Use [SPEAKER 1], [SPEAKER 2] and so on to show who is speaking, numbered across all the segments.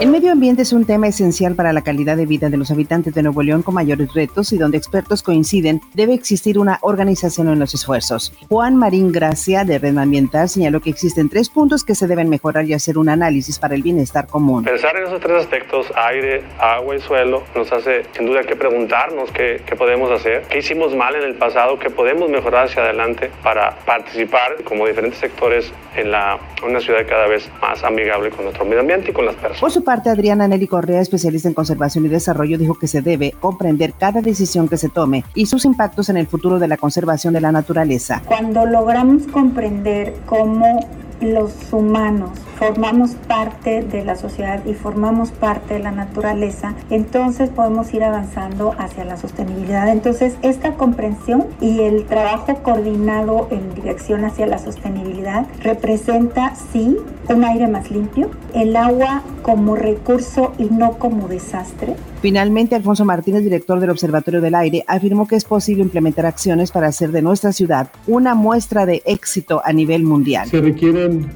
[SPEAKER 1] El medio ambiente es un tema esencial para la calidad de vida de los habitantes de Nuevo León con mayores retos y donde expertos coinciden debe existir una organización en los esfuerzos. Juan Marín Gracia de Red Ambiental señaló que existen tres puntos que se deben mejorar y hacer un análisis para el bienestar común.
[SPEAKER 2] Pensar en esos tres aspectos, aire, agua y suelo, nos hace sin duda que preguntarnos qué, qué podemos hacer, qué hicimos mal en el pasado, qué podemos mejorar hacia adelante para participar como diferentes sectores en la, una ciudad cada vez más amigable con nuestro medio ambiente y con las personas
[SPEAKER 1] parte, Adriana Nelly Correa, especialista en conservación y desarrollo, dijo que se debe comprender cada decisión que se tome y sus impactos en el futuro de la conservación de la naturaleza.
[SPEAKER 3] Cuando logramos comprender cómo los humanos formamos parte de la sociedad y formamos parte de la naturaleza, entonces podemos ir avanzando hacia la sostenibilidad. Entonces, esta comprensión y el trabajo coordinado en dirección hacia la sostenibilidad representa, sí, un aire más limpio, el agua como recurso y no como desastre.
[SPEAKER 1] Finalmente, Alfonso Martínez, director del Observatorio del Aire, afirmó que es posible implementar acciones para hacer de nuestra ciudad una muestra de éxito a nivel mundial.
[SPEAKER 4] Se requieren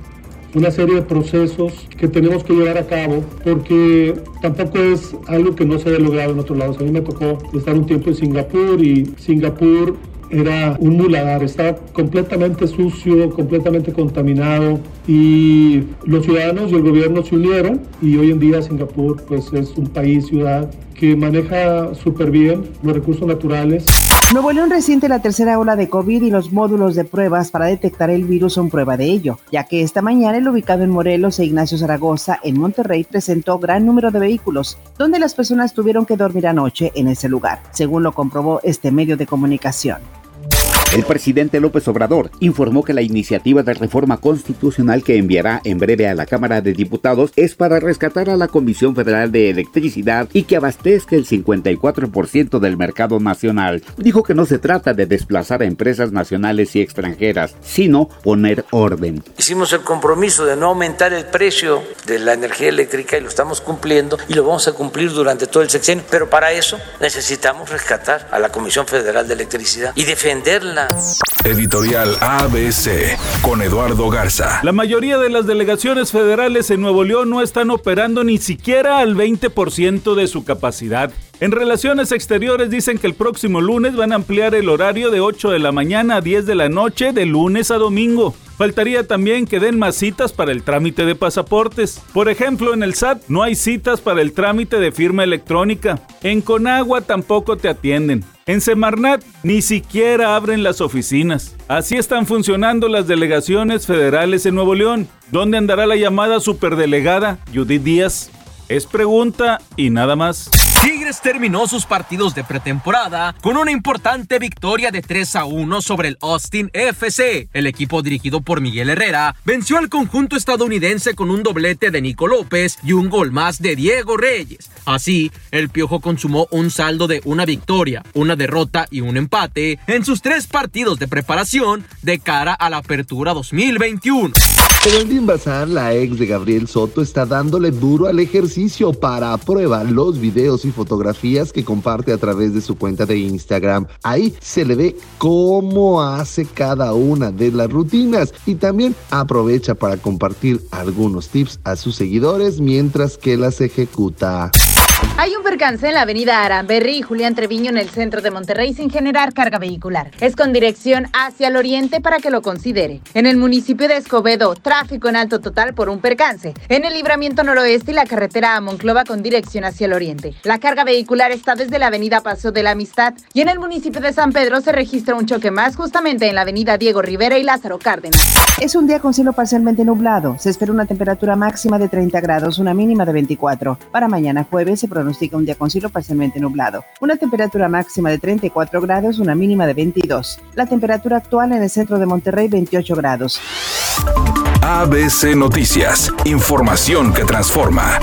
[SPEAKER 4] una serie de procesos que tenemos que llevar a cabo porque tampoco es algo que no se haya logrado en otros lados. A mí me tocó estar un tiempo en Singapur y Singapur era un muladar, estaba completamente sucio, completamente contaminado y los ciudadanos y el gobierno se unieron y hoy en día Singapur pues es un país, ciudad que maneja súper bien los recursos naturales.
[SPEAKER 1] Nuevo León reciente la tercera ola de COVID y los módulos de pruebas para detectar el virus son prueba de ello, ya que esta mañana el ubicado en Morelos e Ignacio Zaragoza en Monterrey presentó gran número de vehículos, donde las personas tuvieron que dormir anoche en ese lugar, según lo comprobó este medio de comunicación.
[SPEAKER 5] El presidente López Obrador informó que la iniciativa de reforma constitucional que enviará en breve a la Cámara de Diputados es para rescatar a la Comisión Federal de Electricidad y que abastezca el 54% del mercado nacional. Dijo que no se trata de desplazar a empresas nacionales y extranjeras, sino poner orden.
[SPEAKER 6] Hicimos el compromiso de no aumentar el precio de la energía eléctrica y lo estamos cumpliendo y lo vamos a cumplir durante todo el sexenio, pero para eso necesitamos rescatar a la Comisión Federal de Electricidad y defenderla
[SPEAKER 7] Editorial ABC con Eduardo Garza.
[SPEAKER 8] La mayoría de las delegaciones federales en Nuevo León no están operando ni siquiera al 20% de su capacidad. En Relaciones Exteriores dicen que el próximo lunes van a ampliar el horario de 8 de la mañana a 10 de la noche de lunes a domingo. Faltaría también que den más citas para el trámite de pasaportes. Por ejemplo, en el SAT no hay citas para el trámite de firma electrónica. En Conagua tampoco te atienden. En Semarnat ni siquiera abren las oficinas. Así están funcionando las delegaciones federales en Nuevo León. ¿Dónde andará la llamada superdelegada Judith Díaz? Es pregunta y nada más.
[SPEAKER 9] Tigres terminó sus partidos de pretemporada con una importante victoria de 3 a 1 sobre el Austin FC. El equipo dirigido por Miguel Herrera venció al conjunto estadounidense con un doblete de Nico López y un gol más de Diego Reyes. Así, el Piojo consumó un saldo de una victoria, una derrota y un empate en sus tres partidos de preparación de cara a la apertura 2021.
[SPEAKER 10] En el Bazar, la ex de Gabriel Soto está dándole duro al ejercicio para prueba los videos y fotografías que comparte a través de su cuenta de Instagram. Ahí se le ve cómo hace cada una de las rutinas y también aprovecha para compartir algunos tips a sus seguidores mientras que las ejecuta.
[SPEAKER 11] Hay un percance en la avenida Aramberri y Julián Treviño en el centro de Monterrey sin generar carga vehicular. Es con dirección hacia el oriente para que lo considere. En el municipio de Escobedo, tráfico en alto total por un percance. En el libramiento noroeste y la carretera a Monclova con dirección hacia el oriente. La carga vehicular está desde la avenida Paso de la Amistad y en el municipio de San Pedro se registra un choque más justamente en la avenida Diego Rivera y Lázaro Cárdenas.
[SPEAKER 1] Es un día con cielo parcialmente nublado. Se espera una temperatura máxima de 30 grados, una mínima de 24. Para mañana jueves se un día con cielo parcialmente nublado. Una temperatura máxima de 34 grados, una mínima de 22. La temperatura actual en el centro de Monterrey 28 grados.
[SPEAKER 7] ABC Noticias, información que transforma.